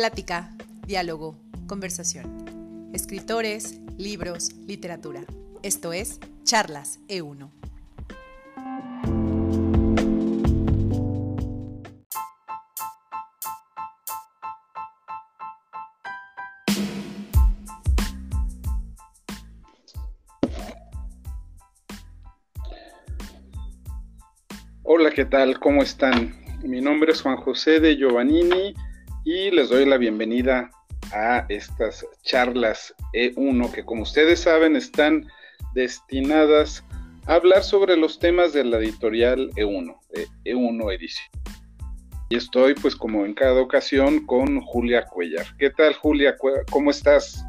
Plática, diálogo, conversación. Escritores, libros, literatura. Esto es Charlas E1. Hola, ¿qué tal? ¿Cómo están? Mi nombre es Juan José de Giovannini y les doy la bienvenida a estas charlas E1 que como ustedes saben están destinadas a hablar sobre los temas de la editorial E1, E1 Edición. Y estoy pues como en cada ocasión con Julia Cuellar. ¿Qué tal Julia? ¿Cómo estás?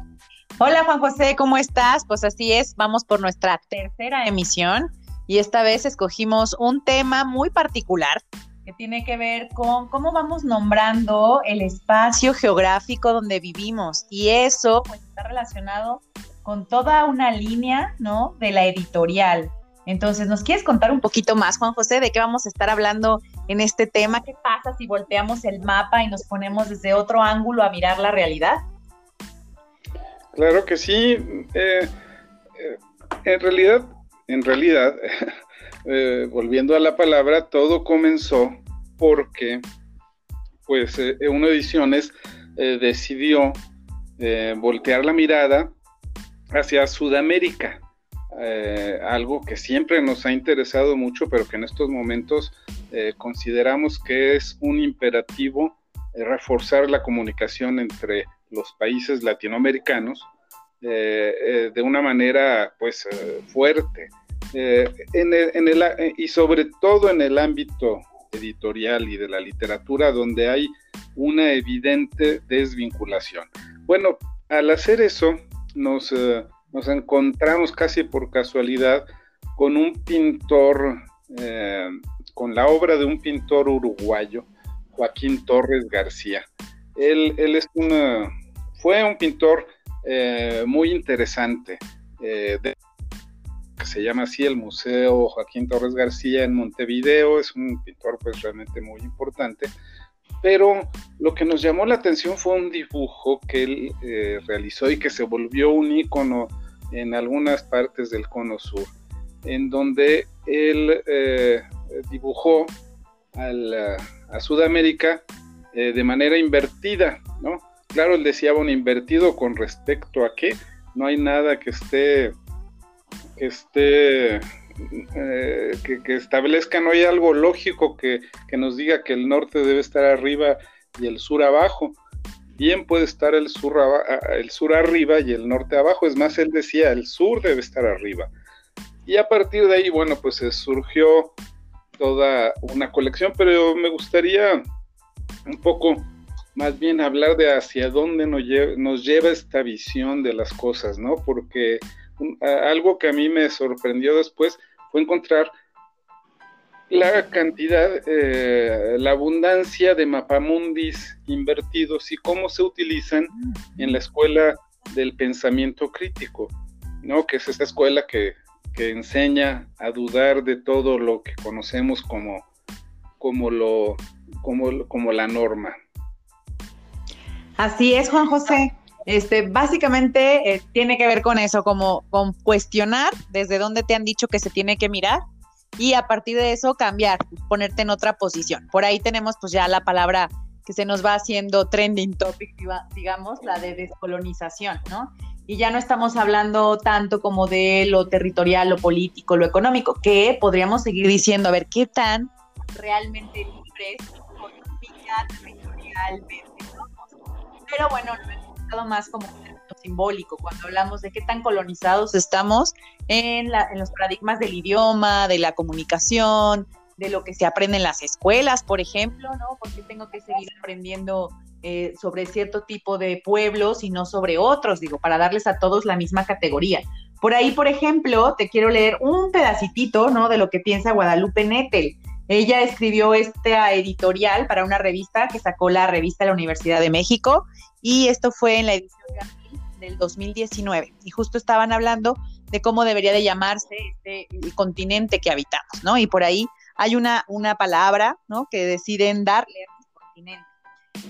Hola Juan José, ¿cómo estás? Pues así es, vamos por nuestra tercera emisión y esta vez escogimos un tema muy particular que tiene que ver con cómo vamos nombrando el espacio geográfico donde vivimos y eso pues está relacionado con toda una línea, ¿no? De la editorial. Entonces, ¿nos quieres contar un poquito más, Juan José, de qué vamos a estar hablando en este tema? ¿Qué pasa si volteamos el mapa y nos ponemos desde otro ángulo a mirar la realidad? Claro que sí. Eh, eh, en realidad, en realidad, eh, volviendo a la palabra, todo comenzó porque, pues, eh, Uno Ediciones eh, decidió voltear la mirada hacia Sudamérica, algo que siempre nos ha interesado mucho, pero que en estos momentos consideramos que es un imperativo reforzar la comunicación entre los países latinoamericanos de una manera, pues, fuerte eh, en el, eh, y sobre todo en el ámbito editorial y de la literatura, donde hay una evidente desvinculación. Bueno, al hacer eso, nos, eh, nos encontramos casi por casualidad con un pintor, con la obra de un pintor uruguayo, Joaquín Torres García. Él, él es una, fue un pintor muy interesante. Se llama así el Museo Joaquín Torres García en Montevideo, es un pintor pues realmente muy importante, pero lo que nos llamó la atención fue un dibujo que él eh, realizó y que se volvió un ícono en algunas partes del cono sur, en donde él eh, dibujó a Sudamérica eh, de manera invertida, ¿no? Claro, él decía, bueno, invertido con respecto a que no hay nada que esté que esté eh, que, establezca, no hay algo lógico que, nos diga que el norte debe estar arriba y el sur abajo. Bien puede estar el sur, el sur arriba y el norte abajo. Es más, él decía, el sur debe estar arriba. Y a partir de ahí, bueno, pues surgió toda una colección, pero me gustaría un poco más bien hablar de hacia dónde nos lleva esta visión de las cosas, ¿no? Porque algo que a mí me sorprendió después fue encontrar la cantidad, eh, la abundancia de mapamundis invertidos y cómo se utilizan en la escuela del pensamiento crítico, ¿no? Que es esta escuela que, enseña a dudar de todo lo que conocemos como, como, lo, como, como la norma. Así es, Juan José. Este, básicamente eh, tiene que ver con eso, como con cuestionar desde dónde te han dicho que se tiene que mirar y a partir de eso cambiar, ponerte en otra posición. Por ahí tenemos pues ya la palabra que se nos va haciendo trending topic, digamos, la de descolonización, ¿no? Y ya no estamos hablando tanto como de lo territorial, lo político, lo económico, que podríamos seguir diciendo, a ver, ¿qué tan realmente libres territorialmente somos? Pero bueno, no más como simbólico, cuando hablamos de qué tan colonizados estamos en, los paradigmas del idioma, de la comunicación, de lo que se aprende en las escuelas, por ejemplo, ¿no? Porque tengo que seguir aprendiendo eh, sobre cierto tipo de pueblos y no sobre otros, digo, para darles a todos la misma categoría. Por ahí, por ejemplo, te quiero leer un pedacitito, ¿no? De lo que piensa Guadalupe Nettel. Ella escribió esta editorial para una revista que sacó la revista de la Universidad de México y esto fue en la edición del 2019 y justo estaban hablando de cómo debería de llamarse este, el continente que habitamos, ¿no? Y por ahí hay una, una palabra, ¿no? Que deciden darle a este continente.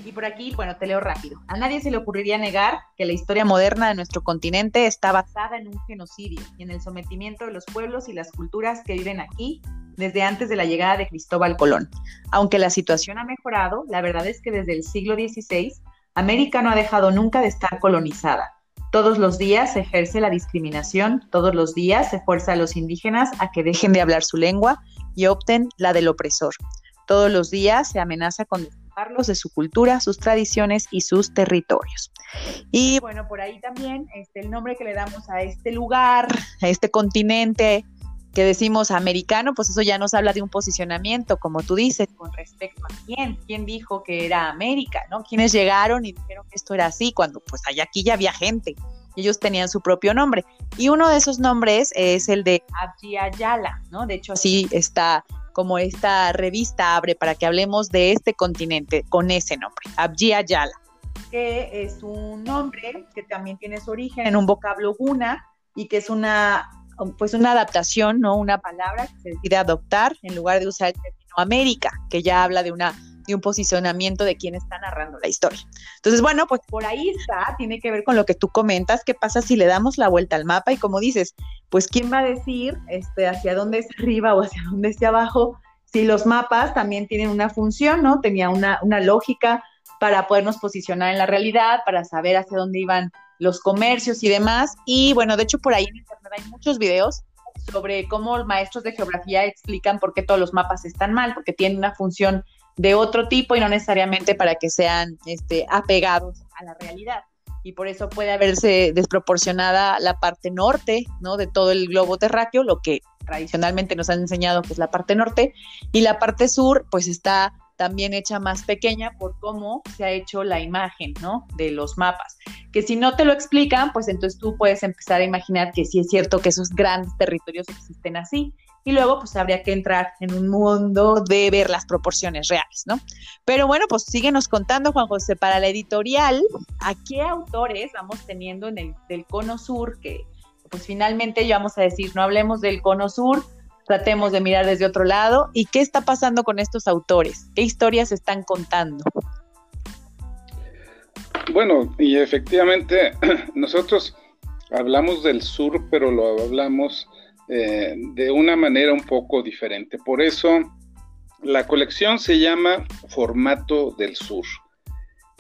Y por aquí, bueno, te leo rápido. A nadie se le ocurriría negar que la historia moderna de nuestro continente está basada en un genocidio y en el sometimiento de los pueblos y las culturas que viven aquí desde antes de la llegada de Cristóbal Colón. Aunque la situación ha mejorado, la verdad es que desde el siglo XVI, América no ha dejado nunca de estar colonizada. Todos los días se ejerce la discriminación, todos los días se fuerza a los indígenas a que dejen de hablar su lengua y opten la del opresor. Todos los días se amenaza con despojarlos de su cultura, sus tradiciones y sus territorios. Y bueno, por ahí también este, el nombre que le damos a este lugar, a este continente, que decimos americano, pues eso ya nos habla de un posicionamiento, como tú dices, con respecto a quién, quién dijo que era América, ¿no? Quienes llegaron y dijeron que esto era así, cuando pues allá aquí ya había gente, ellos tenían su propio nombre. Y uno de esos nombres es el de Abdi Ayala, ¿no? De hecho, así está como esta revista abre para que hablemos de este continente con ese nombre, Abdi Ayala, que es un nombre que también tiene su origen en un vocablo guna y que es una pues una adaptación, ¿no? Una palabra que se decide adoptar en lugar de usar el término América, que ya habla de una de un posicionamiento de quién está narrando la historia. Entonces, bueno, pues por ahí está, tiene que ver con lo que tú comentas, qué pasa si le damos la vuelta al mapa y como dices, pues quién va a decir este, hacia dónde es arriba o hacia dónde es abajo, si los mapas también tienen una función, ¿no? Tenía una, una lógica para podernos posicionar en la realidad, para saber hacia dónde iban los comercios y demás. Y bueno, de hecho por ahí en internet hay muchos videos sobre cómo maestros de geografía explican por qué todos los mapas están mal, porque tienen una función de otro tipo y no necesariamente para que sean este, apegados a la realidad. Y por eso puede haberse desproporcionada la parte norte, ¿no? De todo el globo terráqueo, lo que tradicionalmente nos han enseñado que es la parte norte, y la parte sur, pues está también hecha más pequeña por cómo se ha hecho la imagen, ¿no? De los mapas. Que si no te lo explican, pues entonces tú puedes empezar a imaginar que sí es cierto que esos grandes territorios existen así. Y luego, pues habría que entrar en un mundo de ver las proporciones reales, ¿no? Pero bueno, pues síguenos contando, Juan José, para la editorial, ¿a qué autores vamos teniendo en el del cono sur? Que pues finalmente ya vamos a decir, no hablemos del cono sur, tratemos de mirar desde otro lado. ¿Y qué está pasando con estos autores? ¿Qué historias están contando? Bueno, y efectivamente nosotros hablamos del sur, pero lo hablamos eh, de una manera un poco diferente. Por eso la colección se llama Formato del Sur.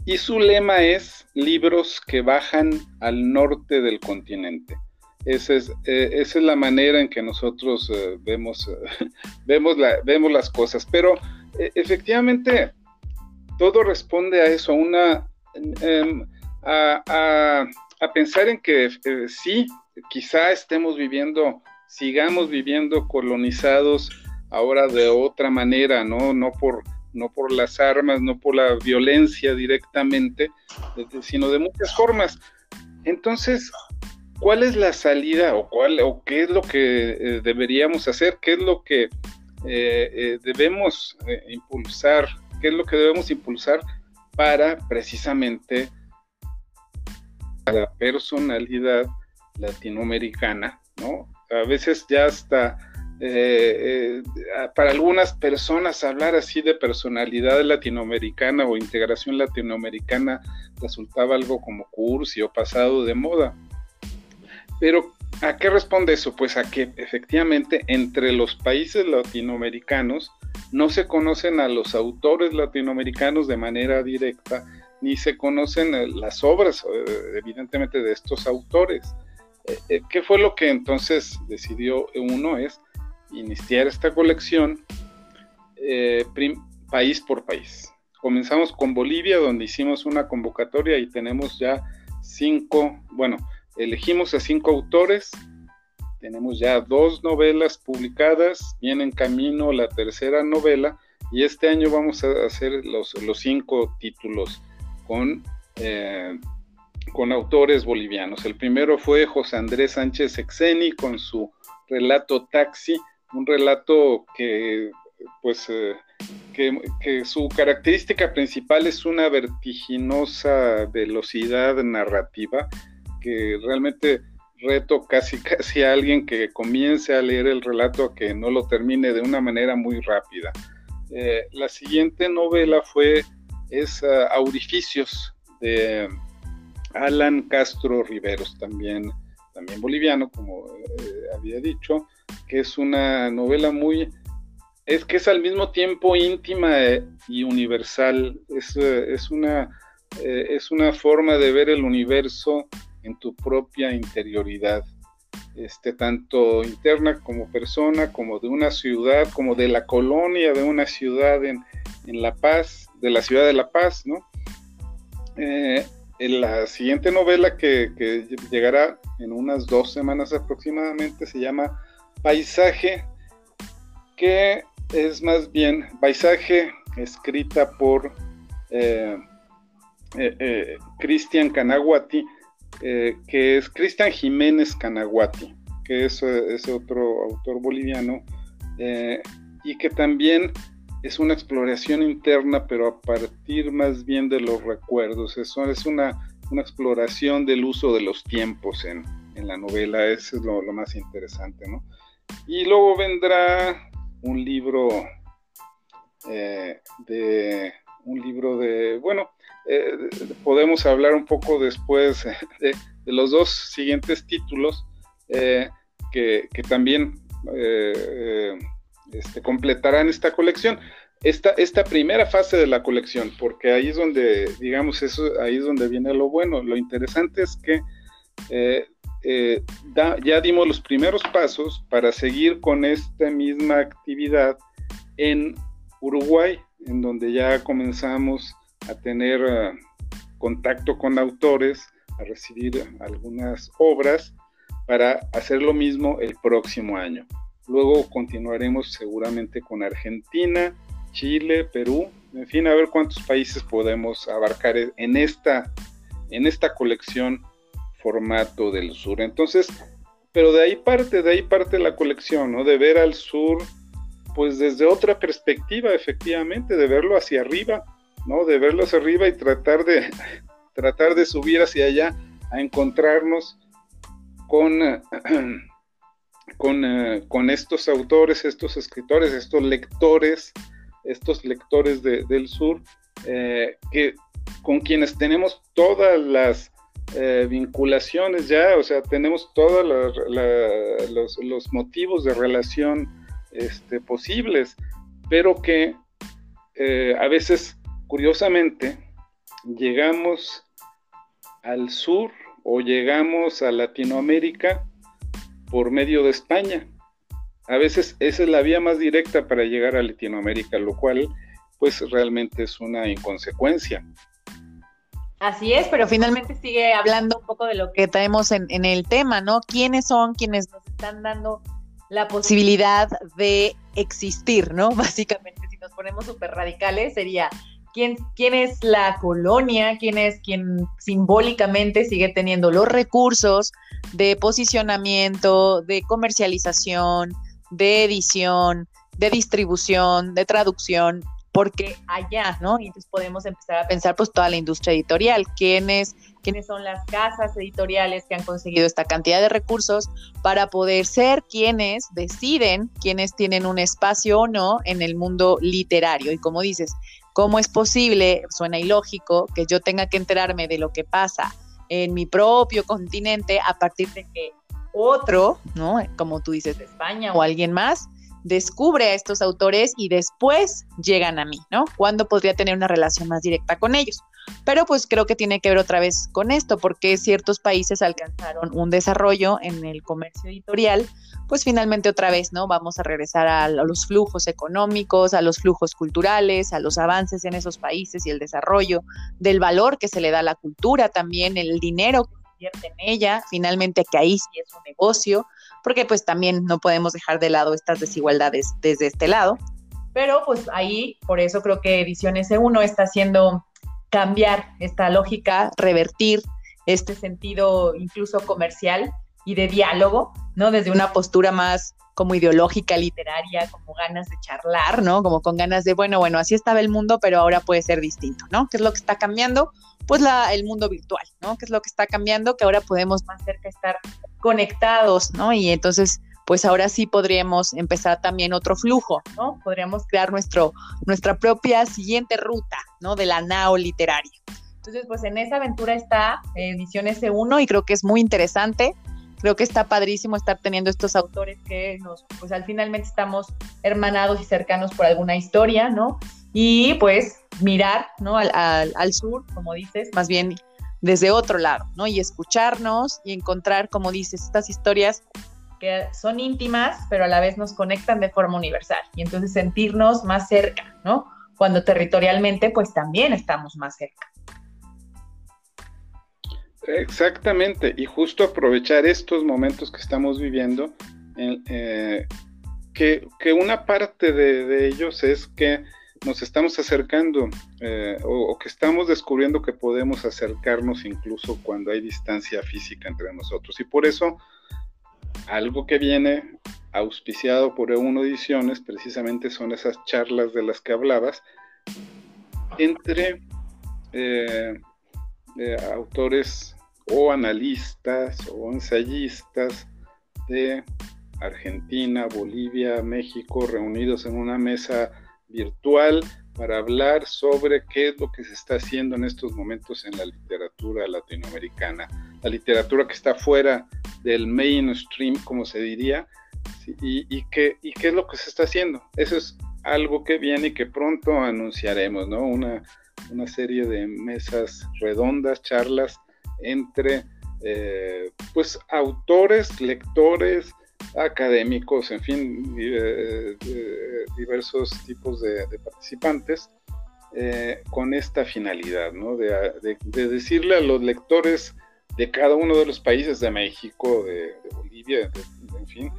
Y su lema es libros que bajan al norte del continente. Esa es, eh, esa es la manera en que nosotros eh, vemos, vemos, la, vemos las cosas. Pero efectivamente, todo responde a eso, a, una, em, a, pensar en que sí, quizá estemos viviendo, sigamos viviendo colonizados ahora de otra manera, ¿no? No por, no por las armas, no por la violencia directamente, sino de muchas formas. Entonces, ¿cuál es la salida o, cuál, o qué es lo que eh, deberíamos hacer? ¿Qué es lo que eh, eh, debemos impulsar? ¿Qué es lo que debemos impulsar para precisamente la personalidad latinoamericana? ¿no? A veces ya hasta para algunas personas hablar así de personalidad latinoamericana o integración latinoamericana resultaba algo como cursi o pasado de moda. Pero, ¿a qué responde eso? Pues a que efectivamente entre los países latinoamericanos no se conocen a los autores latinoamericanos de manera directa, ni se conocen eh, las obras, eh, evidentemente, de estos autores. Eh, ¿Qué fue lo que entonces decidió uno? Es iniciar esta colección país por país. Comenzamos con Bolivia, donde hicimos una convocatoria y tenemos ya cinco, bueno, Elegimos a cinco autores, tenemos ya dos novelas publicadas, viene en camino la tercera novela. Y este año vamos a hacer los, cinco títulos con, eh, con autores bolivianos. El primero fue José Andrés Sánchez Exeni con su relato Taxi, un relato que pues eh, que, su característica principal es una vertiginosa velocidad narrativa que realmente reto casi casi a alguien que comience a leer el relato a que no lo termine de una manera muy rápida. Eh, la siguiente novela fue es Aurificios de Alan Castro Riveros, también, también boliviano, como eh, había dicho, que es una novela muy, es que es al mismo tiempo íntima y universal, es, es, una, es una forma de ver el universo en tu propia interioridad este, tanto interna como persona, como de una ciudad, como de la colonia de una ciudad en, La Paz, de la ciudad de La Paz, ¿no? Eh, en la siguiente novela que, llegará en unas dos semanas aproximadamente se llama Paisaje, que es más bien Paisaje escrita por eh, eh, Cristian Canaguati, eh, que es Cristian Jiménez Canaguati, que es, eh, otro autor boliviano, eh, y que también es una exploración interna, pero a partir más bien de los recuerdos. Es una, exploración del uso de los tiempos en, la novela, eso es lo, lo, más interesante, ¿no? Y luego vendrá un libro de un libro de, bueno, eh, podemos hablar un poco después de, los dos siguientes títulos eh, que, también eh, este, completarán esta colección. Esta, esta primera fase de la colección, porque ahí es donde, digamos, eso, ahí es donde viene lo bueno. Lo interesante es que ya dimos los primeros pasos para seguir con esta misma actividad en Uruguay, en donde ya comenzamos a tener eh, contacto con autores, a recibir algunas obras para hacer lo mismo el próximo año. Luego continuaremos seguramente con Argentina, Chile, Perú, en fin, a ver cuántos países podemos abarcar en esta, en esta colección formato del sur. Entonces, pero de ahí parte, de ahí parte la colección, ¿no? De ver al sur, pues desde otra perspectiva, efectivamente, de verlo hacia arriba, ¿no? De verlo hacia arriba y tratar de, tratar de subir hacia allá a encontrarnos con, con, eh, con estos autores, estos escritores, estos lectores, estos lectores del sur, eh, que, con quienes tenemos todas las eh, vinculaciones ya, o sea, tenemos todos los, los, motivos de relación este, posibles, pero que a veces curiosamente, llegamos al sur o llegamos a Latinoamérica por medio de España. A veces esa es la vía más directa para llegar a Latinoamérica, lo cual pues realmente es una inconsecuencia. Así es, pero finalmente sigue hablando un poco de lo que traemos en, el tema, ¿no? ¿Quiénes son quienes nos están dando la posibilidad de existir, ¿no? Básicamente, si nos ponemos súper radicales, sería quién, es la colonia, quién es quien simbólicamente sigue teniendo los recursos de posicionamiento, de comercialización, de edición, de distribución, de traducción, porque allá, ¿no? Y entonces podemos empezar a pensar pues toda la industria editorial, quiénes, quiénes son las casas editoriales que han conseguido esta cantidad de recursos para poder ser quienes deciden, quienes tienen un espacio o no en el mundo literario. Y como dices, ¿Cómo es posible, suena ilógico, que yo tenga que enterarme de lo que pasa en mi propio continente a partir de que otro, ¿no? Como tú dices, de España o alguien más, descubre a estos autores y después llegan a mí, ¿no? ¿Cuándo podría tener una relación más directa con ellos? Pero pues creo que tiene que ver otra vez con esto, porque ciertos países alcanzaron un desarrollo en el comercio editorial, pues finalmente otra vez, ¿no? Vamos a regresar a, los flujos económicos, a los flujos culturales, a los avances en esos países y el desarrollo del valor que se le da a la cultura también, el dinero que invierte en ella, finalmente que ahí sí es un negocio, porque pues también no podemos dejar de lado estas desigualdades desde este lado. Pero pues ahí, por eso creo que Ediciones E1 está haciendo cambiar esta lógica, revertir este sentido incluso comercial y de diálogo, ¿no? Desde una postura más como ideológica, literaria, como ganas de charlar, ¿no? Como con ganas de, bueno, bueno, así estaba el mundo, pero ahora puede ser distinto, ¿no? ¿Qué es lo que está cambiando? Pues la, el mundo virtual, ¿no? ¿Qué es lo que está cambiando? Que ahora podemos más cerca estar conectados, ¿no? Y entonces pues ahora sí podríamos empezar también otro flujo, ¿no? Podríamos crear nuestro, nuestra propia siguiente ruta, ¿no? De la nao literaria. Entonces, pues en esa aventura está Edición S1 y creo que es muy interesante. Creo que está padrísimo estar teniendo estos autores que nos, pues al finalmente estamos hermanados y cercanos por alguna historia, ¿no? Y pues mirar, ¿no? Al, al sur, como dices, más bien desde otro lado, ¿no? Y escucharnos y encontrar, como dices, estas historias que son íntimas, pero a la vez nos conectan de forma universal. Y entonces sentirnos más cerca, ¿no? Cuando territorialmente, pues también estamos más cerca. Exactamente, y justo aprovechar estos momentos que estamos viviendo, eh, que, una parte de, ellos es que nos estamos acercando eh, o, que estamos descubriendo que podemos acercarnos incluso cuando hay distancia física entre nosotros. Y por eso algo que viene auspiciado por Euno Ediciones precisamente son esas charlas de las que hablabas entre eh, autores o analistas o ensayistas de Argentina, Bolivia, México, reunidos en una mesa virtual para hablar sobre qué es lo que se está haciendo en estos momentos en la literatura latinoamericana, la literatura que está fuera del mainstream, como se diría, y, qué, es lo que se está haciendo. Eso es algo que viene y que pronto anunciaremos, ¿no? Una, serie de mesas redondas, charlas entre eh, pues autores, lectores, académicos, en fin, eh, diversos tipos de, participantes, eh, con esta finalidad, ¿no? De, decirle a los lectores de cada uno de los países, de México, de, Bolivia, en fin,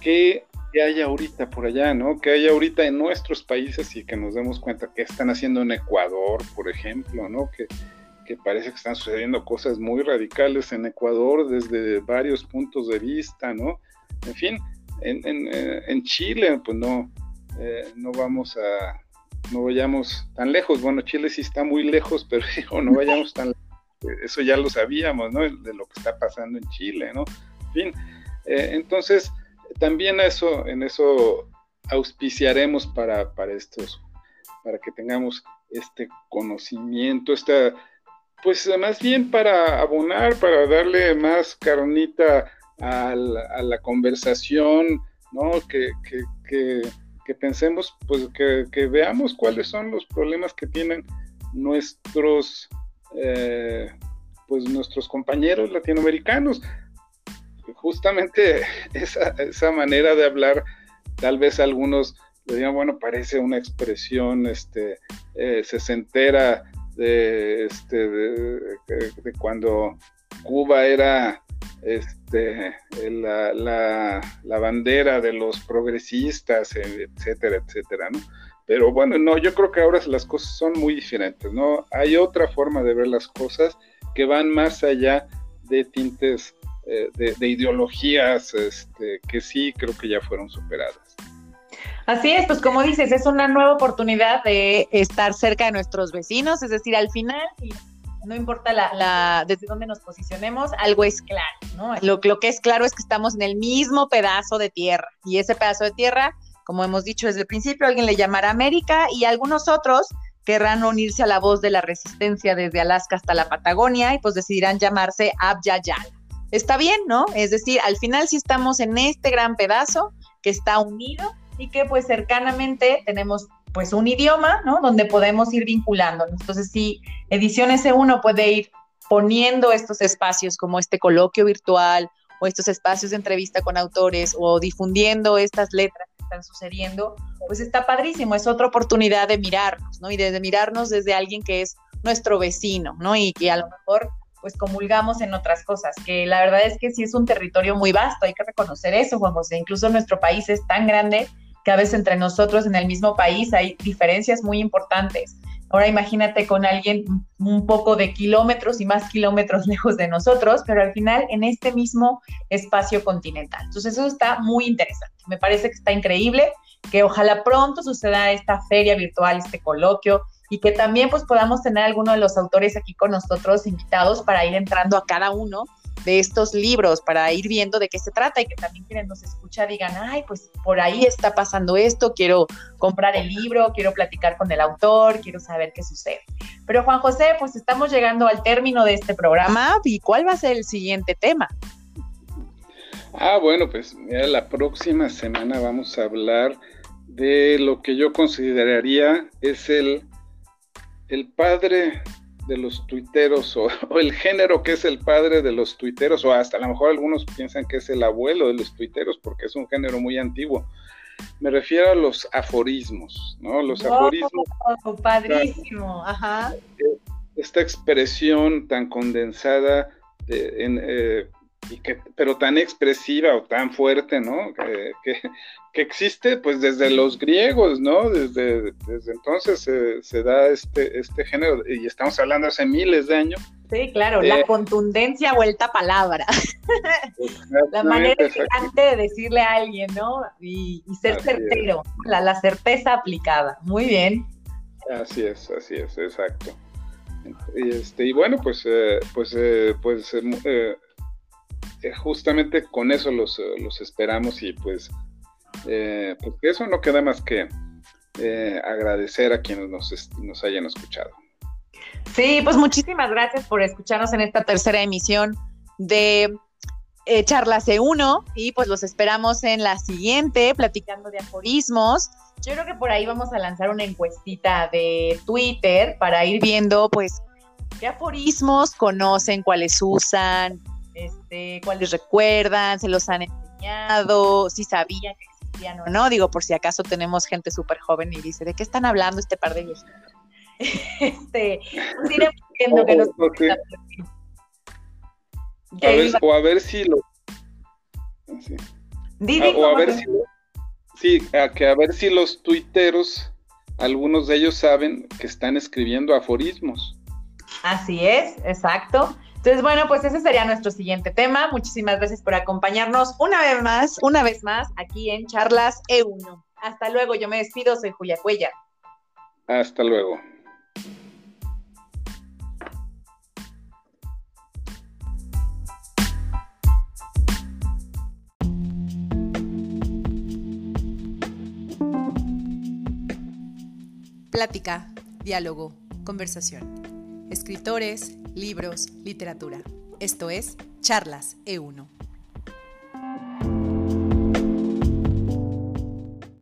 qué hay ahorita por allá, ¿no? Que hay ahorita en nuestros países y que nos demos cuenta qué están haciendo en Ecuador, por ejemplo, ¿no? Que, que parece que están sucediendo cosas muy radicales en Ecuador desde varios puntos de vista, ¿no? En fin, en, en, eh, Chile, pues no, eh, no vamos a, no vayamos tan lejos. Bueno, Chile sí está muy lejos, pero no vayamos tan lejos. Eso ya lo sabíamos, ¿no? De lo que está pasando en Chile, ¿no? En fin, eh, entonces, también eso, en eso auspiciaremos para, para estos, para que tengamos este conocimiento, esta pues más bien para abonar, para darle más carnita a la, conversación, ¿no? Que, pensemos, pues que, veamos cuáles son los problemas que tienen nuestros, eh, pues nuestros compañeros latinoamericanos. Justamente esa, esa manera de hablar, tal vez algunos le digan, bueno, parece una expresión este, eh, sesentera de, este, de, cuando Cuba era este, la, la, bandera de los progresistas, etcétera, etcétera, ¿no? Pero bueno, no, yo creo que ahora las cosas son muy diferentes, ¿no? Hay otra forma de ver las cosas que van más allá de tintes eh, de, de, ideologías este, que sí creo que ya fueron superadas. Así es, pues como dices, es una nueva oportunidad de estar cerca de nuestros vecinos, es decir, al final, no importa la, desde dónde nos posicionemos, algo es claro, ¿no? Lo, lo que es claro es que estamos en el mismo pedazo de tierra y ese pedazo de tierra, como hemos dicho desde el principio, alguien le llamará América y algunos otros querrán unirse a la voz de la resistencia desde Alaska hasta la Patagonia y pues decidirán llamarse Abya-Yala. Está bien, ¿no? Es decir, al final sí estamos en este gran pedazo que está unido y que pues cercanamente tenemos pues un idioma, ¿no? Donde podemos ir vinculándonos. Entonces, si Ediciones S1 puede ir poniendo estos espacios como este coloquio virtual o estos espacios de entrevista con autores o difundiendo estas letras sucediendo, pues está padrísimo, es otra oportunidad de mirarnos, ¿no? Y de, mirarnos desde alguien que es nuestro vecino, ¿no? Y que a lo mejor pues comulgamos en otras cosas, que la verdad es que sí es un territorio muy vasto, hay que reconocer eso, Juan José, incluso nuestro país es tan grande que a veces entre nosotros en el mismo país hay diferencias muy importantes. Ahora imagínate con alguien un poco de kilómetros y más kilómetros lejos de nosotros, pero al final en este mismo espacio continental. Entonces eso está muy interesante. Me parece que está increíble, que ojalá pronto suceda esta feria virtual, este coloquio, y que también pues podamos tener alguno de los autores aquí con nosotros invitados para ir entrando a cada uno de estos libros para ir viendo de qué se trata y que también quienes nos escucha digan, ay, pues por ahí está pasando esto, quiero comprar el libro, quiero platicar con el autor, quiero saber qué sucede. Pero Juan José, pues estamos llegando al término de este programa y ¿cuál va a ser el siguiente tema? Ah, bueno, pues mira, la próxima semana vamos a hablar de lo que yo consideraría es el, el padre de los tuiteros o, el género que es el padre de los tuiteros o hasta a lo mejor algunos piensan que es el abuelo de los tuiteros porque es un género muy antiguo. Me refiero a los aforismos, ¿no? Los aforismos. Padrísimo, ajá. Esta expresión tan condensada de, en, eh, que, pero tan expresiva o tan fuerte, ¿no? Que, existe pues desde los griegos, ¿no? Desde, desde entonces se, da este, este género y estamos hablando hace miles de años. Sí, claro, la eh, contundencia vuelta palabra. la manera elegante de decirle a alguien, ¿no? Y, ser certero, la, certeza aplicada. Muy bien. Así es, así es, exacto. Y, este, y bueno, pues, eh, pues, eh, pues eh, justamente con eso los, eh, los esperamos y pues, eh, pues eso no queda más que agradecer a quienes nos, nos hayan escuchado. Sí, pues muchísimas gracias por escucharnos en esta tercera emisión de Charlas E1 y pues los esperamos en la siguiente, platicando de aforismos. Yo creo que por ahí vamos a lanzar una encuestita de Twitter para ir viendo pues qué aforismos conocen, cuáles usan, este, cuáles recuerdan, se los han enseñado, si sabían que existían o no. Digo, por si acaso tenemos gente súper joven y dice, ¿de qué están hablando este par de viejitos? este, pues iremos viendo que nos... A ver, o a ver si lo... Sí. Ah, o a ver si... Sí, a que a ver si los tuiteros, algunos de ellos saben que están escribiendo aforismos. Así es, exacto. Entonces, bueno, pues ese sería nuestro siguiente tema. Muchísimas gracias por acompañarnos una vez más, una vez más, aquí en Charlas E1. Hasta luego, yo me despido, soy Julia Cuella. Hasta luego. Plática, diálogo, conversación escritores, libros, literatura. Esto es Charlas E1.